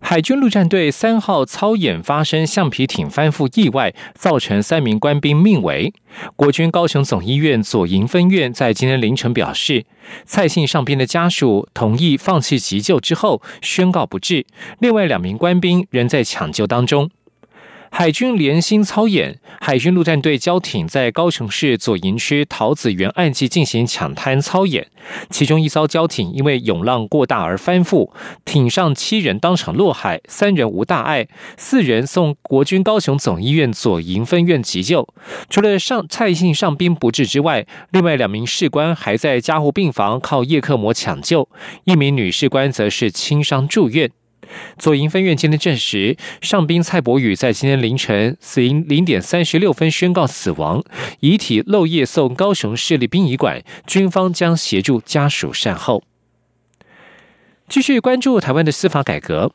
海军陆战队三号操演发生橡皮艇翻覆意外，造成三名官兵命危。国军高雄总医院左营分院在今天凌晨表示，蔡姓上兵的家属同意放弃急救之后，宣告不治。另外两名官兵仍在抢救当中。海军联新操演，海军陆战队交艇在高雄市左营区桃子园岸际进行抢滩操演，其中一艘交艇因为涌浪过大而翻覆，艇上七人当场落海，三人无大碍，四人送国军高雄总医院左营分院急救。除了上蔡姓上兵不治之外，另外两名士官还在加护病房靠叶克膜抢救，一名女士官则是轻伤住院。左营分院今天证实，上宾蔡伯宇在今天凌晨死因零点三十六分宣告死亡，遗体漏夜送高雄市立殡仪馆，军方将协助家属善后。继续关注台湾的司法改革。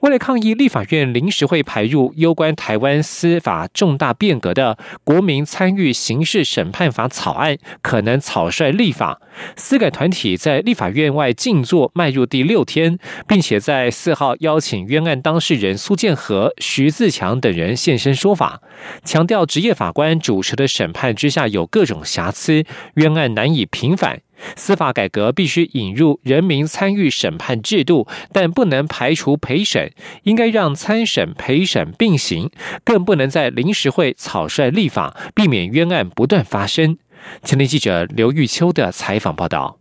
为了抗议立法院临时会排入攸关台湾司法重大变革的《国民参与刑事审判法》草案，可能草率立法，司改团体在立法院外静坐迈入第六天，并且在四号邀请冤案当事人苏建和、徐自强等人现身说法，强调职业法官主持的审判之下有各种瑕疵，冤案难以平反。司法改革必须引入人民参与审判制度，但不能排除陪审，应该让参审、陪审并行，更不能在临时会草率立法，避免冤案不断发生。前天记者刘玉秋的采访报道。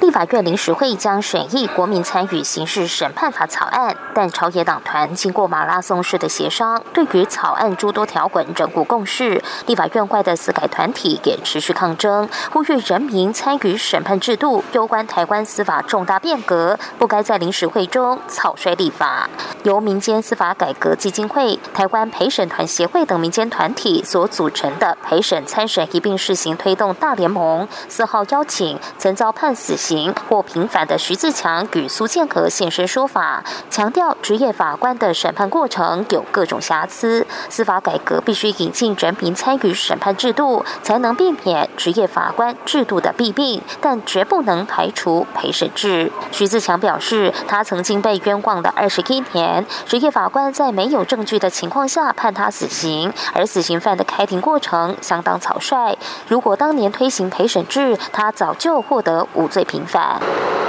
立法院临时会将审议《国民参与刑事审判法》草案，但朝野党团经过马拉松式的协商，对于草案诸多条文仍无共识。立法院外的司改团体也持续抗争，呼吁人民参与审判制度攸关台湾司法重大变革，不该在临时会中草率立法。由民间司法改革基金会、台湾陪审团协会等民间团体所组成的陪审参审一并试行推动大联盟，四号邀请曾遭判死。刑或平反的徐自强与苏建和现身说法，强调职业法官的审判过程有各种瑕疵，司法改革必须引进人民参与审判制度，才能避免职业法官制度的弊病，但绝不能排除陪审制。徐自强表示，他曾经被冤枉了二十一年，职业法官在没有证据的情况下判他死刑，而死刑犯的开庭过程相当草率。如果当年推行陪审制，他早就获得无罪。平反，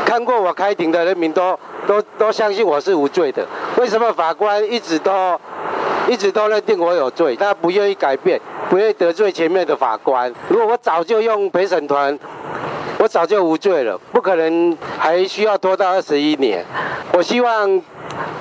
看过我开庭的人民都都都相信我是无罪的。为什么法官一直都一直都认定我有罪？他不愿意改变，不愿意得罪前面的法官。如果我早就用陪审团，我早就无罪了，不可能还需要拖到二十一年。我希望。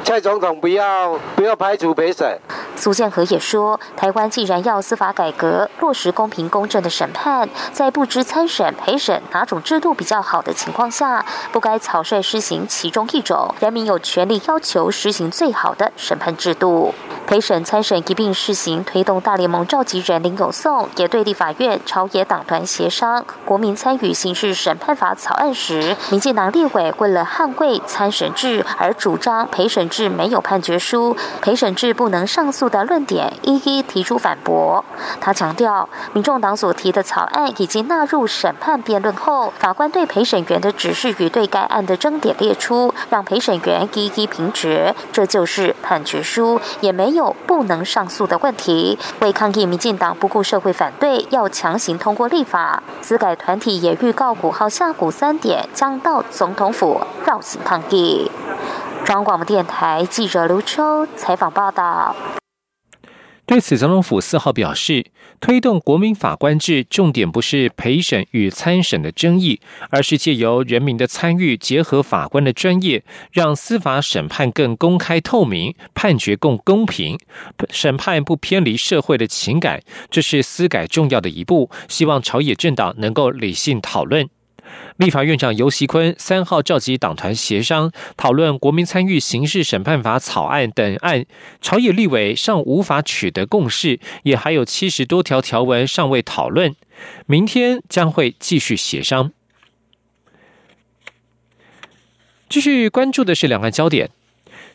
蔡总统不要不要排除陪审。苏建和也说，台湾既然要司法改革，落实公平公正的审判，在不知参审陪审哪种制度比较好的情况下，不该草率施行其中一种。人民有权利要求实行最好的审判制度。陪审参审一并试行，推动大联盟召集人林永颂也对立法院朝野党团协商国民参与刑事审判法草案时，民进党立委为了捍卫参审制而主张陪审制没有判决书，陪审制不能上诉的论点，一一提出反驳。他强调，民众党所提的草案已经纳入审判辩论后，法官对陪审员的指示与对该案的争点列出，让陪审员一一评决，这就是判决书，也没有。不能上诉的问题，为抗议民进党不顾社会反对，要强行通过立法。司改团体也预告五号下午三点将到总统府绕行抗议。中央广播电台记者刘秋采访报道。对此，总统府四号表示，推动国民法官制，重点不是陪审与参审的争议，而是借由人民的参与，结合法官的专业，让司法审判更公开透明，判决更公平，审判不偏离社会的情感。这是司改重要的一步，希望朝野政党能够理性讨论。立法院长尤锡坤三号召集党团协商，讨论国民参与刑事审判法草案等案，朝野立委尚无法取得共识，也还有七十多条条文尚未讨论，明天将会继续协商。继续关注的是两岸焦点。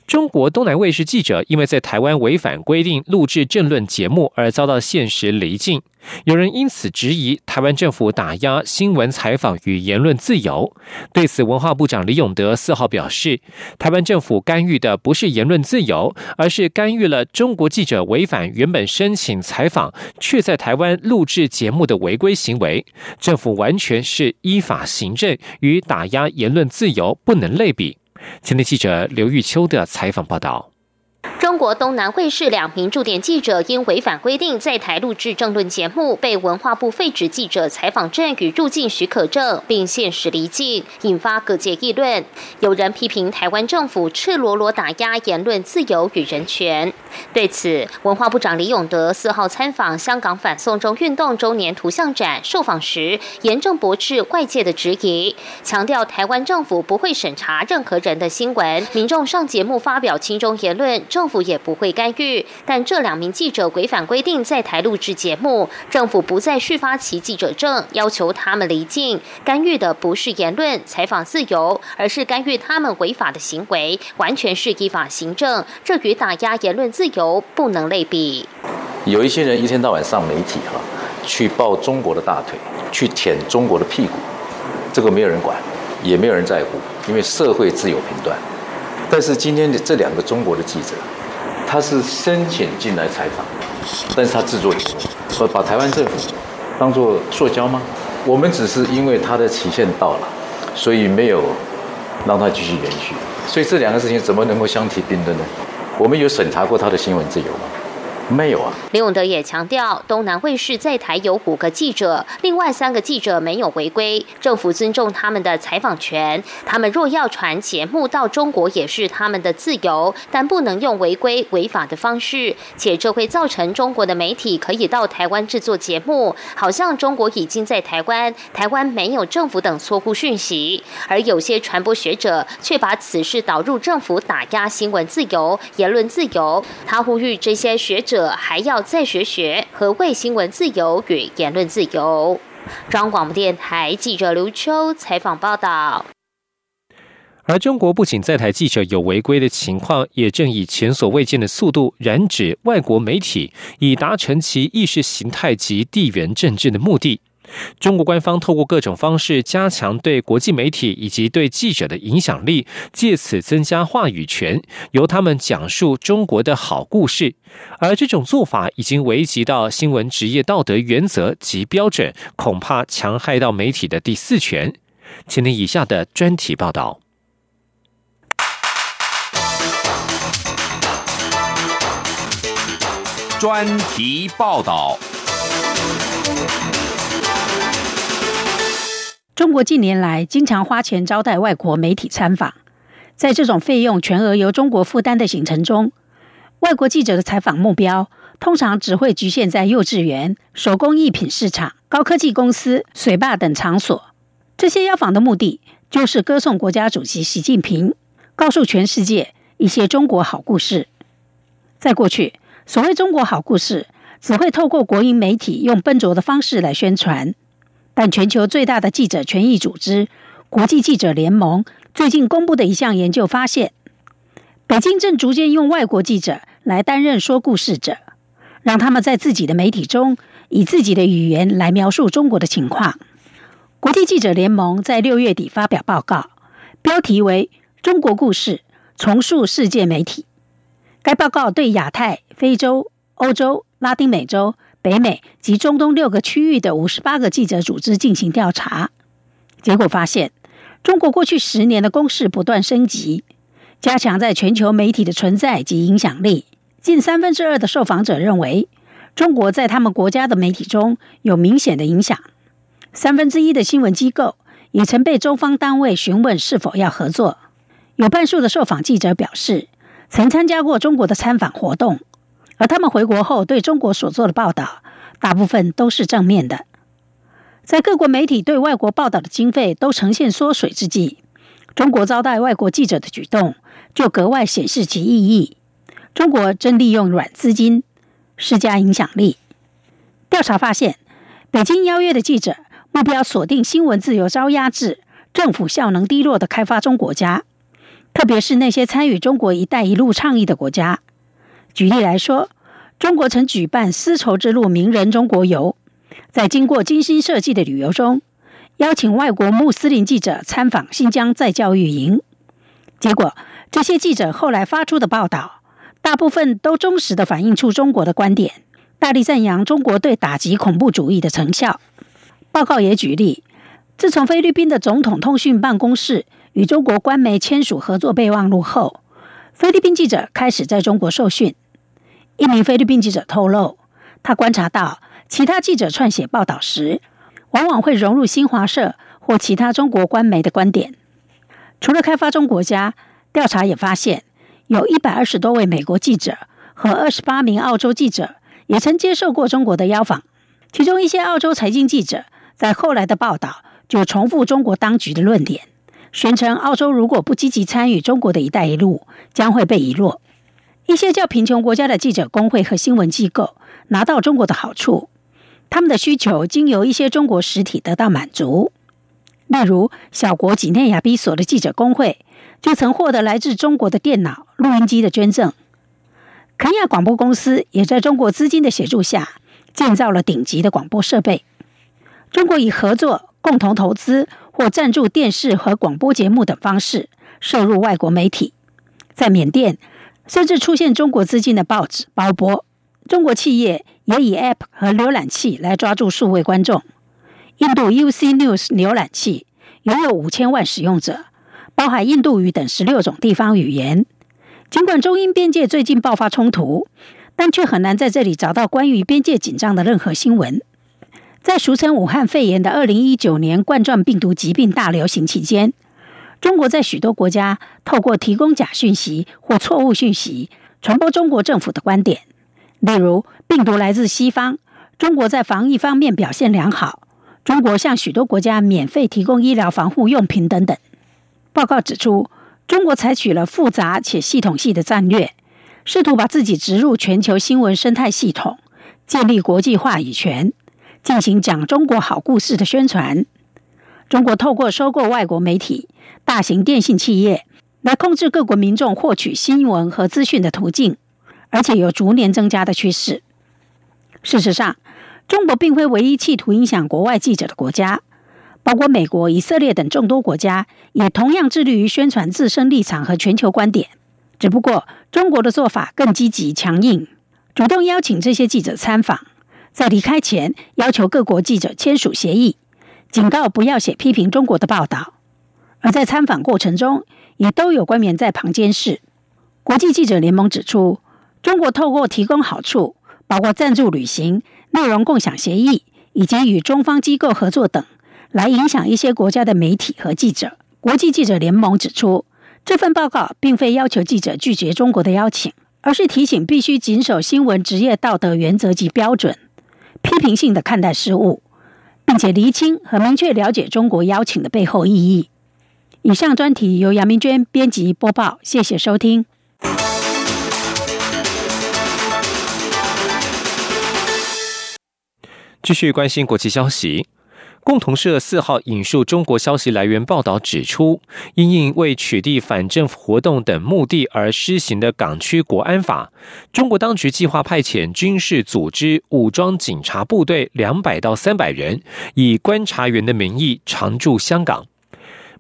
中国东南卫视记者因为在台湾违反规定录制政论节目而遭到现实离境，有人因此质疑台湾政府打压新闻采访与言论自由。对此，文化部长李永德四号表示，台湾政府干预的不是言论自由，而是干预了中国记者违反原本申请采访却在台湾录制节目的违规行为。政府完全是依法行政，与打压言论自由不能类比。前天记者刘玉秋的采访报道。中国东南卫视两名驻点记者因违反规定在台录制政论节目，被文化部废止记者采访证与入境许可证，并限时离境，引发各界议论。有人批评台湾政府赤裸裸打压言论自由与人权。对此，文化部长李永德四号参访香港反送中运动周年图像展，受访时严正驳斥外界的质疑，强调台湾政府不会审查任何人的新闻，民众上节目发表亲中言论，政府。也不会干预，但这两名记者违反规定在台录制节目，政府不再续发其记者证，要求他们离境。干预的不是言论采访自由，而是干预他们违法的行为，完全是依法行政，这与打压言论自由不能类比。有一些人一天到晚上媒体哈，去抱中国的大腿，去舔中国的屁股，这个没有人管，也没有人在乎，因为社会自有评断。但是今天的这两个中国的记者。他是申请进来采访，但是他制作节目，说把台湾政府当做塑胶吗？我们只是因为他的期限到了，所以没有让他继续延续。所以这两个事情怎么能够相提并论呢？我们有审查过他的新闻自由吗？没有啊。李永德也强调，东南卫视在台有五个记者，另外三个记者没有违规，政府尊重他们的采访权。他们若要传节目到中国，也是他们的自由，但不能用违规违法的方式，且这会造成中国的媒体可以到台湾制作节目，好像中国已经在台湾，台湾没有政府等错误讯息。而有些传播学者却把此事导入政府打压新闻自由、言论自由。他呼吁这些学者。者还要再学学何谓新闻自由与言论自由。中央广播电台记者刘秋采访报道。而中国不仅在台记者有违规的情况，也正以前所未见的速度染指外国媒体，以达成其意识形态及地缘政治的目的。中国官方透过各种方式加强对国际媒体以及对记者的影响力，借此增加话语权，由他们讲述中国的好故事。而这种做法已经危及到新闻职业道德原则及标准，恐怕强害到媒体的第四权。请听以下的专题报道。专题报道。中国近年来经常花钱招待外国媒体参访，在这种费用全额由中国负担的行程中，外国记者的采访目标通常只会局限在幼稚园、手工艺品市场、高科技公司、水坝等场所。这些邀访的目的就是歌颂国家主席习近平，告诉全世界一些中国好故事。在过去，所谓中国好故事只会透过国营媒体用笨拙的方式来宣传。但全球最大的记者权益组织——国际记者联盟最近公布的一项研究发现，北京正逐渐用外国记者来担任说故事者，让他们在自己的媒体中以自己的语言来描述中国的情况。国际记者联盟在六月底发表报告，标题为《中国故事：重塑世界媒体》。该报告对亚太、非洲、欧洲、拉丁美洲。北美及中东六个区域的五十八个记者组织进行调查，结果发现，中国过去十年的攻势不断升级，加强在全球媒体的存在及影响力。近三分之二的受访者认为，中国在他们国家的媒体中有明显的影响。三分之一的新闻机构也曾被中方单位询问是否要合作。有半数的受访记者表示，曾参加过中国的参访活动。而他们回国后对中国所做的报道，大部分都是正面的。在各国媒体对外国报道的经费都呈现缩水之际，中国招待外国记者的举动就格外显示其意义。中国正利用软资金施加影响力。调查发现，北京邀约的记者目标锁定新闻自由遭压制、政府效能低落的开发中国家，特别是那些参与中国“一带一路”倡议的国家。举例来说，中国曾举办丝绸之路名人中国游。在经过精心设计的旅游中，邀请外国穆斯林记者参访新疆再教育营。结果，这些记者后来发出的报道，大部分都忠实的反映出中国的观点，大力赞扬中国对打击恐怖主义的成效。报告也举例，自从菲律宾的总统通讯办公室与中国官媒签署合作备忘录后，菲律宾记者开始在中国受训。一名菲律宾记者透露，他观察到。其他记者撰写报道时，往往会融入新华社或其他中国官媒的观点。除了开发中国家，调查也发现，有一百二十多位美国记者和二十八名澳洲记者也曾接受过中国的邀访。其中一些澳洲财经记者在后来的报道就重复中国当局的论点，宣称澳洲如果不积极参与中国的一带一路，将会被遗落。一些较贫穷国家的记者工会和新闻机构拿到中国的好处。他们的需求经由一些中国实体得到满足，例如小国几内亚比索的记者工会就曾获得来自中国的电脑、录音机的捐赠。肯亚广播公司也在中国资金的协助下建造了顶级的广播设备。中国以合作、共同投资或赞助电视和广播节目等方式涉入外国媒体。在缅甸，甚至出现中国资金的报纸包播。中国企业。也以 App 和浏览器来抓住数位观众。印度 UC News 浏览器拥有五千万使用者，包含印度语等十六种地方语言。尽管中印边界最近爆发冲突，但却很难在这里找到关于边界紧张的任何新闻。在俗称武汉肺炎的二零一九年冠状病毒疾病大流行期间，中国在许多国家透过提供假讯息或错误讯息，传播中国政府的观点。例如，病毒来自西方，中国在防疫方面表现良好。中国向许多国家免费提供医疗防护用品等等。报告指出，中国采取了复杂且系统性的战略，试图把自己植入全球新闻生态系统，建立国际话语权，进行讲中国好故事的宣传。中国透过收购外国媒体、大型电信企业，来控制各国民众获取新闻和资讯的途径。而且有逐年增加的趋势。事实上，中国并非唯一企图影响国外记者的国家，包括美国、以色列等众多国家，也同样致力于宣传自身立场和全球观点。只不过，中国的做法更积极、强硬，主动邀请这些记者参访，在离开前要求各国记者签署协议，警告不要写批评中国的报道。而在参访过程中，也都有官员在旁监视。国际记者联盟指出。中国透过提供好处，包括赞助旅行、内容共享协议以及与中方机构合作等，来影响一些国家的媒体和记者。国际记者联盟指出，这份报告并非要求记者拒绝中国的邀请，而是提醒必须谨守新闻职业道德原则及标准，批评性的看待事物，并且厘清和明确了解中国邀请的背后意义。以上专题由杨明娟编辑播报，谢谢收听。继续关心国际消息，共同社四号引述中国消息来源报道指出，因应为取缔反政府活动等目的而施行的港区国安法，中国当局计划派遣军事组织武装警察部队两百到三百人，以观察员的名义常驻香港。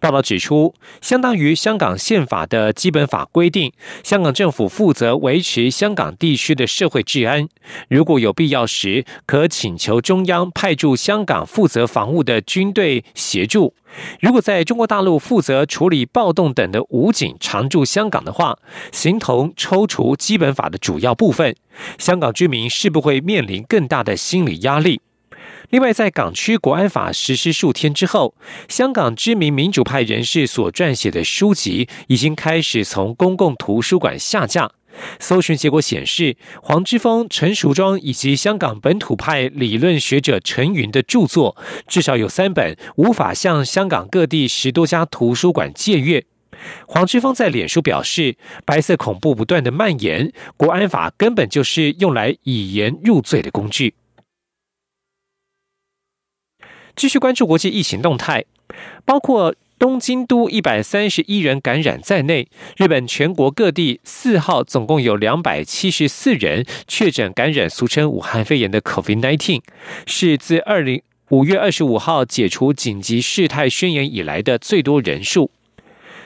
报道指出，相当于香港宪法的基本法规定，香港政府负责维持香港地区的社会治安。如果有必要时，可请求中央派驻香港负责防务的军队协助。如果在中国大陆负责处理暴动等的武警常驻香港的话，形同抽除基本法的主要部分。香港居民是不会面临更大的心理压力。另外，在港区国安法实施数天之后，香港知名民主派人士所撰写的书籍已经开始从公共图书馆下架。搜寻结果显示，黄之锋、陈淑庄以及香港本土派理论学者陈云的著作，至少有三本无法向香港各地十多家图书馆借阅。黄之锋在脸书表示，白色恐怖不断的蔓延，国安法根本就是用来以言入罪的工具。继续关注国际疫情动态，包括。东京都一百三十一人感染在内，日本全国各地四号总共有两百七十四人确诊感染俗称武汉肺炎的 COVID-19，是自二零五月二十五号解除紧急事态宣言以来的最多人数。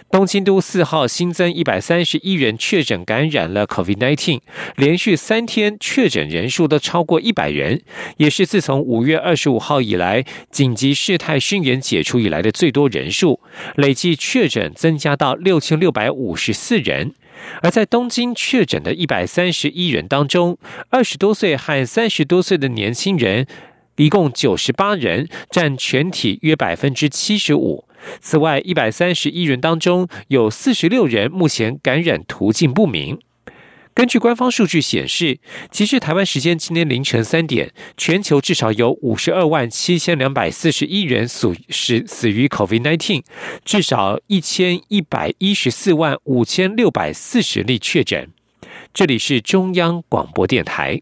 东京都四号新增一百三十一人确诊感染了 COVID-19，连续三天确诊人数都超过一百人，也是自从五月二十五号以来紧急事态宣言解除以来的最多人数，累计确诊增加到六千六百五十四人。而在东京确诊的一百三十一人当中，二十多岁和三十多岁的年轻人一共九十八人，占全体约百分之七十五。此外，一百三十一人当中有四十六人目前感染途径不明。根据官方数据显示，截至台湾时间今天凌晨三点，全球至少有五十二万七千两百四十一人死死死于 COVID-19，至少一千一百一十四万五千六百四十例确诊。这里是中央广播电台。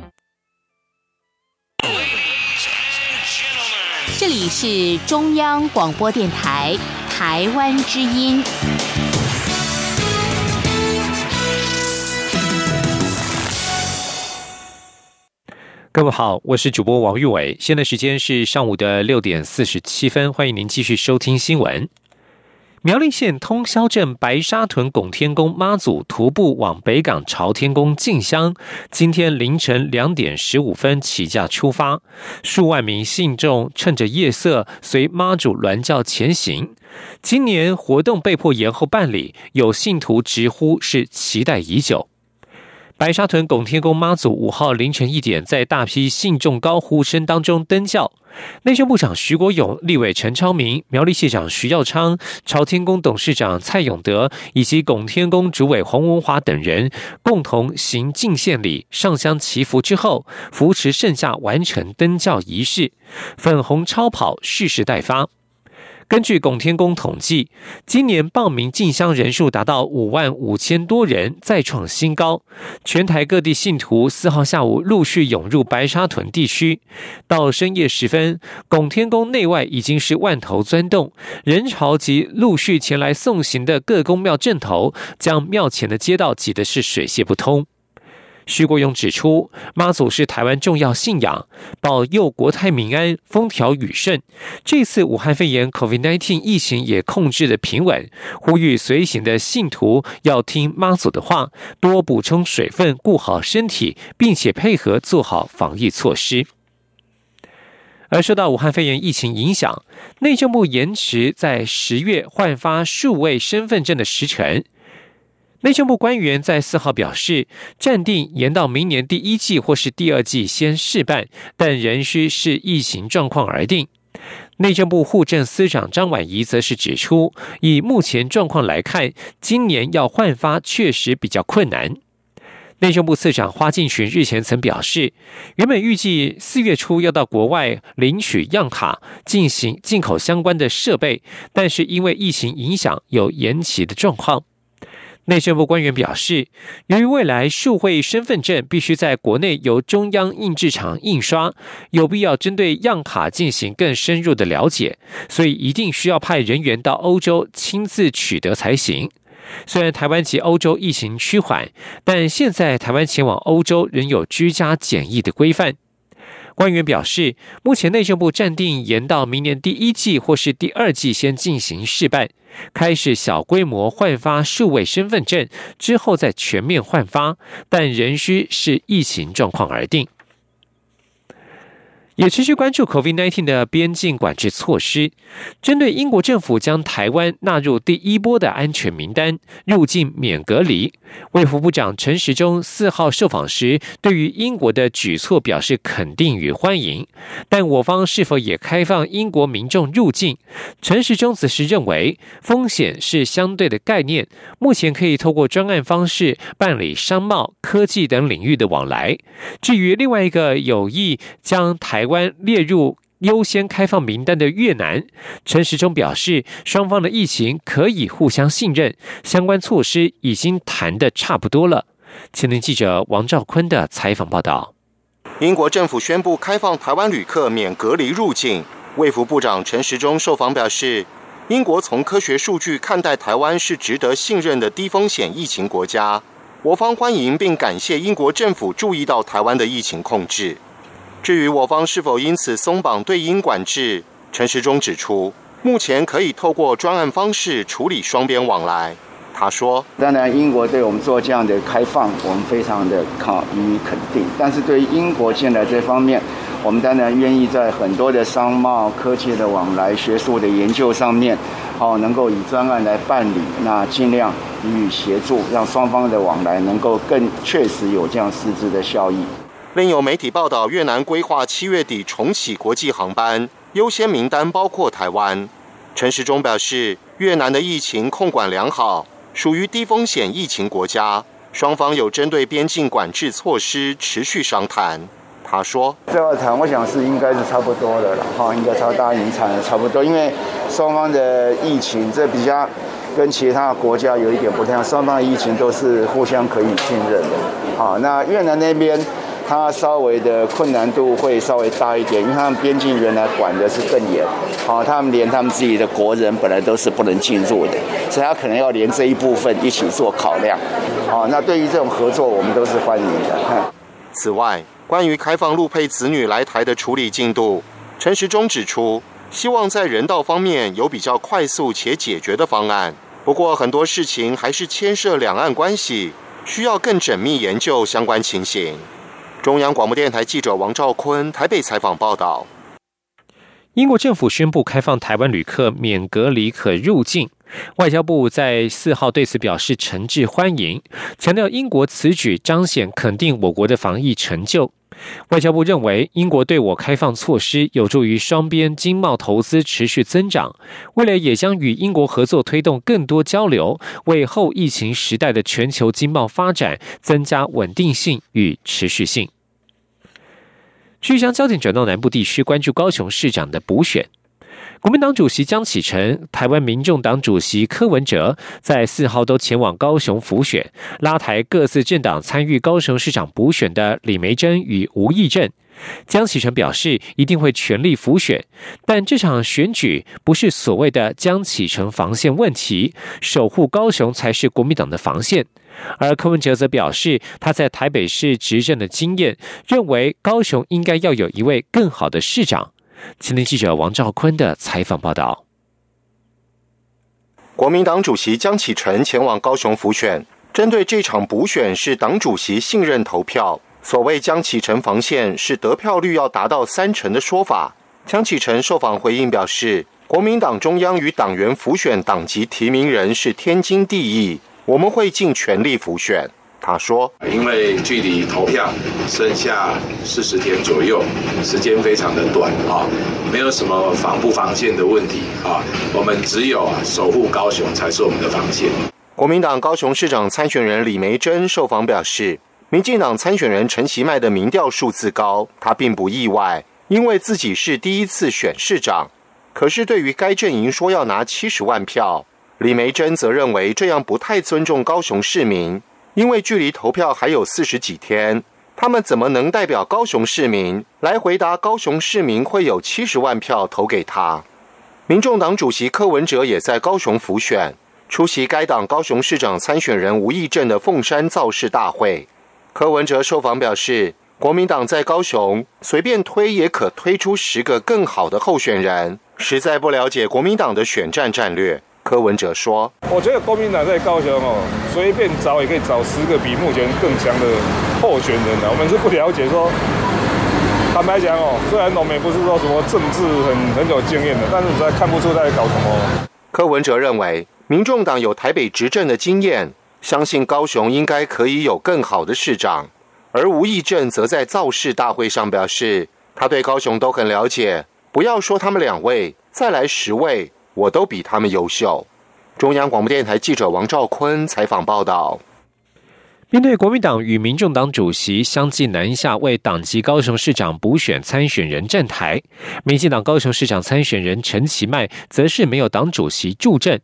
这里是中央广播电台台湾之音。各位好，我是主播王玉伟，现在时间是上午的六点四十七分，欢迎您继续收听新闻。苗栗县通霄镇白沙屯拱天宫妈祖徒步往北港朝天宫进香，今天凌晨两点十五分起驾出发，数万名信众趁着夜色随妈祖銮轿前行。今年活动被迫延后办理，有信徒直呼是期待已久。白沙屯拱天宫妈祖五号凌晨一点，在大批信众高呼声当中登轿。内政部长徐国勇、立委陈超明、苗栗县长徐耀昌、朝天宫董事长蔡永德以及拱天宫主委洪文华等人共同行进献礼、上香祈福之后，扶持圣驾完成登轿仪式，粉红超跑蓄势待发。根据拱天宫统计，今年报名进香人数达到五万五千多人，再创新高。全台各地信徒四号下午陆续涌入白沙屯地区，到深夜时分，拱天宫内外已经是万头钻动，人潮及陆续前来送行的各宫庙镇头，将庙前的街道挤得是水泄不通。徐国勇指出，妈祖是台湾重要信仰，保佑国泰民安、风调雨顺。这次武汉肺炎 （COVID-19） 疫情也控制的平稳，呼吁随行的信徒要听妈祖的话，多补充水分，顾好身体，并且配合做好防疫措施。而受到武汉肺炎疫情影响，内政部延迟在十月换发数位身份证的时程。内政部官员在四号表示，暂定延到明年第一季或是第二季先试办，但仍需视疫情状况而定。内政部户政司长张婉仪则是指出，以目前状况来看，今年要换发确实比较困难。内政部次长花敬群日前曾表示，原本预计四月初要到国外领取样卡进行进口相关的设备，但是因为疫情影响，有延期的状况。内政部官员表示，由于未来数位身份证必须在国内由中央印制厂印刷，有必要针对样卡进行更深入的了解，所以一定需要派人员到欧洲亲自取得才行。虽然台湾及欧洲疫情趋缓，但现在台湾前往欧洲仍有居家检疫的规范。官员表示，目前内政部暂定延到明年第一季或是第二季先进行试办，开始小规模换发数位身份证，之后再全面换发，但仍需视疫情状况而定。也持续关注 COVID-19 的边境管制措施。针对英国政府将台湾纳入第一波的安全名单，入境免隔离，卫福部长陈时中四号受访时，对于英国的举措表示肯定与欢迎。但我方是否也开放英国民众入境？陈时中此时认为，风险是相对的概念，目前可以透过专案方式办理商贸、科技等领域的往来。至于另外一个有意将台关列入优先开放名单的越南，陈时中表示，双方的疫情可以互相信任，相关措施已经谈得差不多了。前年记者王兆坤的采访报道。英国政府宣布开放台湾旅客免隔离入境，卫福部长陈时中受访表示，英国从科学数据看待台湾是值得信任的低风险疫情国家，我方欢迎并感谢英国政府注意到台湾的疫情控制。至于我方是否因此松绑对英管制，陈时中指出，目前可以透过专案方式处理双边往来。他说：“当然，英国对我们做这样的开放，我们非常的考予以肯定。但是对于英国现在这方面，我们当然愿意在很多的商贸、科技的往来、学术的研究上面，好能够以专案来办理，那尽量予以协助，让双方的往来能够更确实有这样实质的效益。”另有媒体报道，越南规划七月底重启国际航班，优先名单包括台湾。陈时中表示，越南的疫情控管良好，属于低风险疫情国家，双方有针对边境管制措施持续商谈。他说：“这要谈，我想是应该是差不多的了，哈，应该超大影产的差不多，因为双方的疫情这比较跟其他国家有一点不太一样，双方的疫情都是互相可以信任的。好，那越南那边。”它稍微的困难度会稍微大一点，因为他们边境原来管的是更严，好，他们连他们自己的国人本来都是不能进入的，所以他可能要连这一部分一起做考量，好，那对于这种合作，我们都是欢迎的。此外，关于开放陆配子女来台的处理进度，陈时中指出，希望在人道方面有比较快速且解决的方案，不过很多事情还是牵涉两岸关系，需要更缜密研究相关情形。中央广播电台记者王兆坤台北采访报道：英国政府宣布开放台湾旅客免隔离可入境，外交部在四号对此表示诚挚欢迎，强调英国此举彰显肯定我国的防疫成就。外交部认为，英国对我开放措施有助于双边经贸投资持续增长，未来也将与英国合作推动更多交流，为后疫情时代的全球经贸发展增加稳定性与持续性。据将焦点转到南部地区，关注高雄市长的补选。国民党主席江启臣、台湾民众党主席柯文哲在四号都前往高雄辅选，拉台各自政党参与高雄市长补选的李梅珍与吴义正。江启臣表示一定会全力辅选，但这场选举不是所谓的江启臣防线问题，守护高雄才是国民党的防线。而柯文哲则表示他在台北市执政的经验，认为高雄应该要有一位更好的市长。青年记者王兆坤的采访报道：国民党主席江启臣前往高雄辅选，针对这场补选是党主席信任投票。所谓江启臣防线是得票率要达到三成的说法。江启臣受访回应表示，国民党中央与党员辅选党籍提名人是天经地义，我们会尽全力辅选。他说：“因为距离投票剩下四十天左右，时间非常的短啊，没有什么防不防线的问题啊，我们只有守护高雄才是我们的防线。”国民党高雄市长参选人李梅珍受访表示，民进党参选人陈其迈的民调数字高，他并不意外，因为自己是第一次选市长。可是对于该阵营说要拿七十万票，李梅珍则认为这样不太尊重高雄市民。因为距离投票还有四十几天，他们怎么能代表高雄市民来回答高雄市民会有七十万票投给他？民众党主席柯文哲也在高雄辅选，出席该党高雄市长参选人吴益政的凤山造势大会。柯文哲受访表示，国民党在高雄随便推也可推出十个更好的候选人，实在不了解国民党的选战战略。柯文哲说：“我觉得国民党在高雄哦，随便找也可以找十个比目前更强的候选人的。我们是不了解说，坦白讲哦，虽然农民不是说什么政治很很有经验的，但是实在看不出在搞什么。”柯文哲认为，民众党有台北执政的经验，相信高雄应该可以有更好的市长。而吴益政则在造势大会上表示，他对高雄都很了解，不要说他们两位，再来十位，我都比他们优秀。中央广播电台记者王兆坤采访报道。面对国民党与民众党主席相继南下为党籍高雄市长补选参选人站台，民进党高雄市长参选人陈其迈则是没有党主席助阵。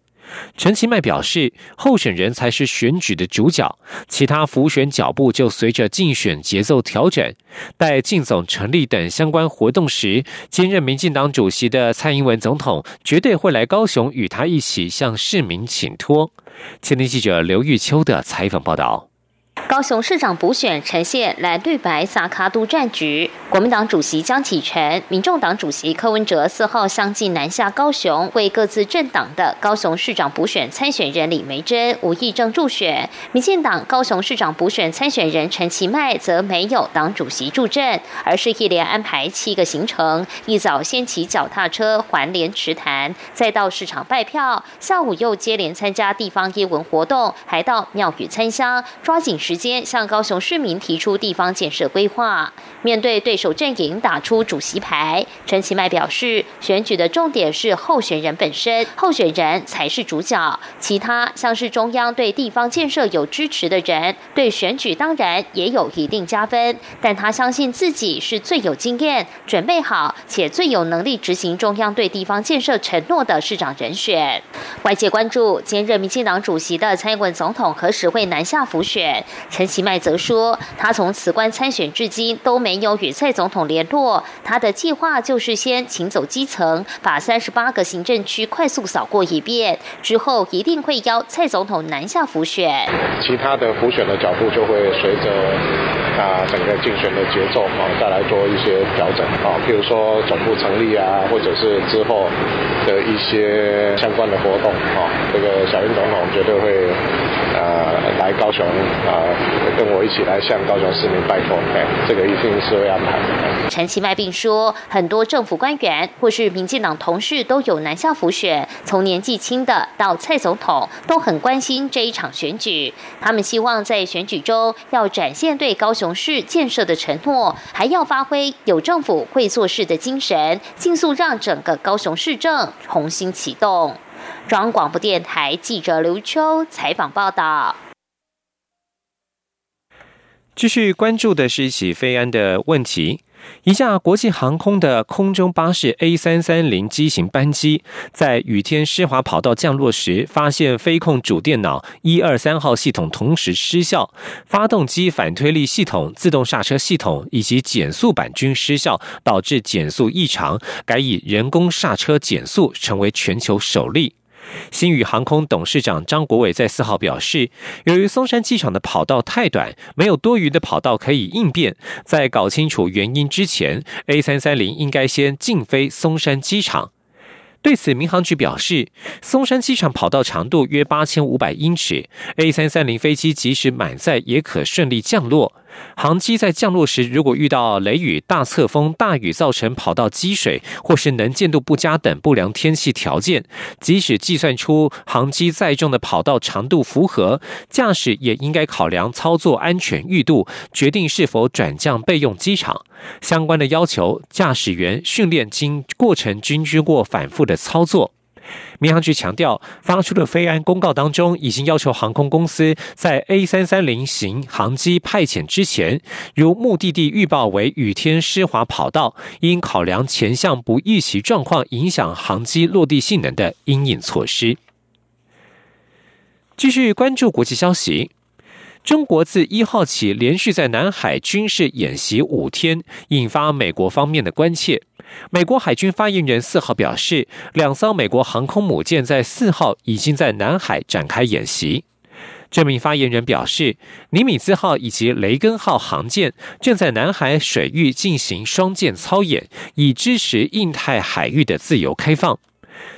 陈其迈表示，候选人才是选举的主角，其他浮选脚步就随着竞选节奏调整。待竞总成立等相关活动时，兼任民进党主席的蔡英文总统绝对会来高雄与他一起向市民请托。前天记者刘玉秋的采访报道。高雄市长补选呈现蓝绿白萨卡都战局，国民党主席江启臣、民众党主席柯文哲四号相继南下高雄，为各自政党的高雄市长补选参选人李梅珍、吴益政助选。民进党高雄市长补选参选人陈其迈则没有党主席助阵，而是一连安排七个行程：一早先骑脚踏车环连池潭，再到市场拜票，下午又接连参加地方业文活动，还到庙宇参香，抓紧。时间向高雄市民提出地方建设规划。面对对手阵营打出主席牌，陈其迈表示，选举的重点是候选人本身，候选人才是主角。其他像是中央对地方建设有支持的人，对选举当然也有一定加分。但他相信自己是最有经验、准备好且最有能力执行中央对地方建设承诺的市长人选。外界关注兼任民进党主席的蔡英文总统何时会南下辅选。陈其迈则说，他从辞官参选至今都没有与蔡总统联络。他的计划就是先请走基层，把三十八个行政区快速扫过一遍，之后一定会邀蔡总统南下辅选。其他的辅选的脚步就会随着啊整个竞选的节奏啊再来做一些调整啊，譬如说总部成立啊，或者是之后的一些相关的活动啊，这个小英总统绝对会呃来高雄啊。跟我一起来向高雄市民拜托，哎，这个一定是会安排。陈其迈并说，很多政府官员或是民进党同事都有南下辅选，从年纪轻的到蔡总统都很关心这一场选举。他们希望在选举中要展现对高雄市建设的承诺，还要发挥有政府会做事的精神，尽速让整个高雄市政重新启动。中央广播电台记者刘秋采访报道。继续关注的是一起飞安的问题。一架国际航空的空中巴士 A 三三零机型班机在雨天湿滑跑道降落时，发现飞控主电脑一二三号系统同时失效，发动机反推力系统、自动刹车系统以及减速板均失效，导致减速异常，改以人工刹车减速，成为全球首例。新宇航空董事长张国伟在四号表示，由于松山机场的跑道太短，没有多余的跑道可以应变，在搞清楚原因之前，A 三三零应该先禁飞松山机场。对此，民航局表示，松山机场跑道长度约八千五百英尺，A 三三零飞机即使满载也可顺利降落。航机在降落时，如果遇到雷雨、大侧风、大雨造成跑道积水，或是能见度不佳等不良天气条件，即使计算出航机载重的跑道长度符合，驾驶也应该考量操作安全裕度，决定是否转降备用机场。相关的要求，驾驶员训练经过程均经过反复的操作。民航局强调，发出的飞安公告当中，已经要求航空公司在 A 三三零型航机派遣之前，如目的地预报为雨天湿滑跑道，应考量前向不预期状况影响航机落地性能的应应措施。继续关注国际消息。中国自一号起连续在南海军事演习五天，引发美国方面的关切。美国海军发言人四号表示，两艘美国航空母舰在四号已经在南海展开演习。这名发言人表示，尼米兹号以及雷根号航舰正在南海水域进行双舰操演，以支持印太海域的自由开放。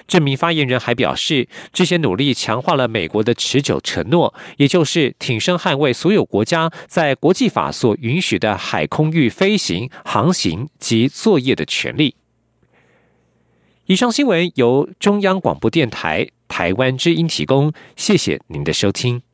这名发言人还表示，这些努力强化了美国的持久承诺，也就是挺身捍卫所有国家在国际法所允许的海空域飞行、航行及作业的权利。以上新闻由中央广播电台台湾之音提供，谢谢您的收听。